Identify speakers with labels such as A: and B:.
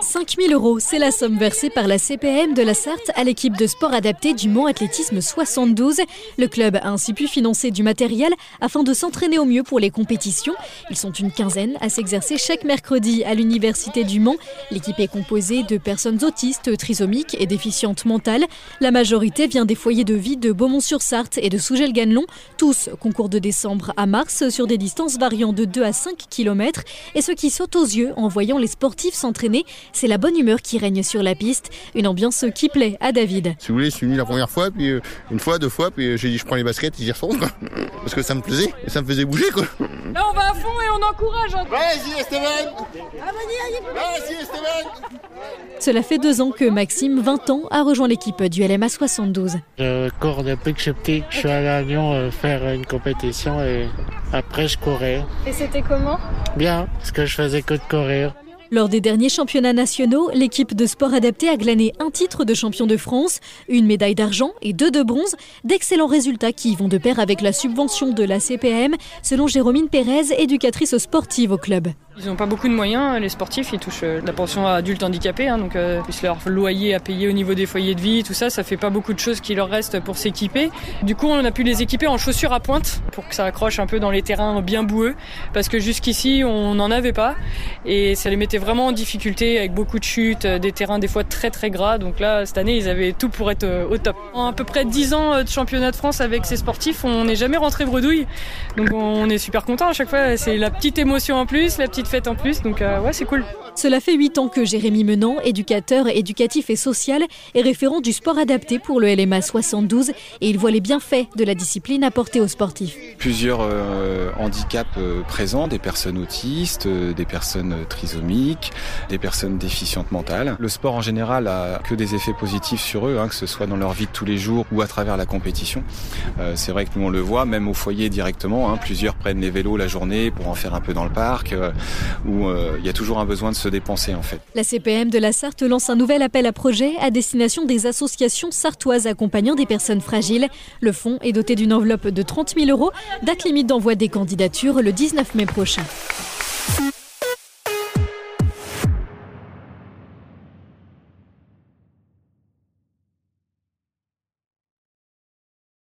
A: 5000 euros, c'est la somme versée par la CPM de la Sarthe à l'équipe de sport adapté du Mont Athlétisme 72. Le club a ainsi pu financer du matériel afin de s'entraîner au mieux pour les compétitions. Ils sont une quinzaine à s'exercer chaque mercredi à l'Université du Mans. L'équipe est composée de personnes autistes, trisomiques et déficientes mentales. La majorité vient des foyers de vie de Beaumont-sur-Sarthe et de Sougel-Ganelon. Tous concours de décembre à mars sur des distances variant de 2 à 5 km. Et ce qui saute aux yeux en voyant les sportifs s'entraîner, c'est la bonne humeur qui règne sur la piste, une ambiance qui plaît à David.
B: Si vous voulez, je suis venu la première fois, puis euh, une fois, deux fois, puis euh, j'ai dit je prends les baskets et j'y retourne, quoi. Parce que ça me plaisait, et ça me faisait bouger, quoi.
C: Là, on va à fond et on encourage. hein.
B: Vas-y, Esteban Vas-y, Esteban
A: Cela fait deux ans que Maxime, 20 ans, a rejoint l'équipe du LMA 72.
D: Je cours depuis que je suis petit. Je suis allé à Lyon euh, faire une compétition et après je courais.
C: Et c'était comment?
D: Bien, parce que je faisais que de courir.
A: Lors des derniers championnats nationaux, l'équipe de sport adapté a glané un titre de champion de France, une médaille d'argent et deux de bronze, d'excellents résultats qui vont de pair avec la subvention de la CPM, selon Jérôme Pérez, éducatrice sportive au club.
C: Ils n'ont pas beaucoup de moyens, les sportifs, ils touchent euh, la pension à adultes handicapés, hein, donc euh, plus leur loyer à payer au niveau des foyers de vie, tout ça, ça fait pas beaucoup de choses qui leur restent pour s'équiper. Du coup, on a pu les équiper en chaussures à pointe pour que ça accroche un peu dans les terrains bien boueux, parce que jusqu'ici, on n'en avait pas, et ça les mettait vraiment en difficulté avec beaucoup de chutes, euh, des terrains des fois très très gras, donc là, cette année, ils avaient tout pour être euh, au top. En à peu près 10 ans euh, de championnat de France avec ces sportifs, on n'est jamais rentré bredouille, donc on est super content à chaque fois, c'est la petite émotion en plus, la petite fête en plus, donc euh, ouais, c'est cool.
A: Cela fait huit ans que Jérémy Menant, éducateur éducatif et social, est référent du sport adapté pour le LMA 72 et il voit les bienfaits de la discipline apportée aux sportifs.
E: plusieurs euh, handicaps euh, présents, des personnes autistes, euh, des personnes trisomiques, des personnes déficientes mentales. Le sport en général a que des effets positifs sur eux, hein, que ce soit dans leur vie de tous les jours ou à travers la compétition. C'est vrai que nous on le voit, même au foyer directement, hein, plusieurs prennent les vélos la journée pour en faire un peu dans le parc, où il y a toujours un besoin de se dépenser en fait.
A: La CPM de la Sarthe lance un nouvel appel à projet à destination des associations sartoises accompagnant des personnes fragiles. Le fonds est doté d'une enveloppe de 30 000 euros, date limite d'envoi des candidatures le 19 mai prochain.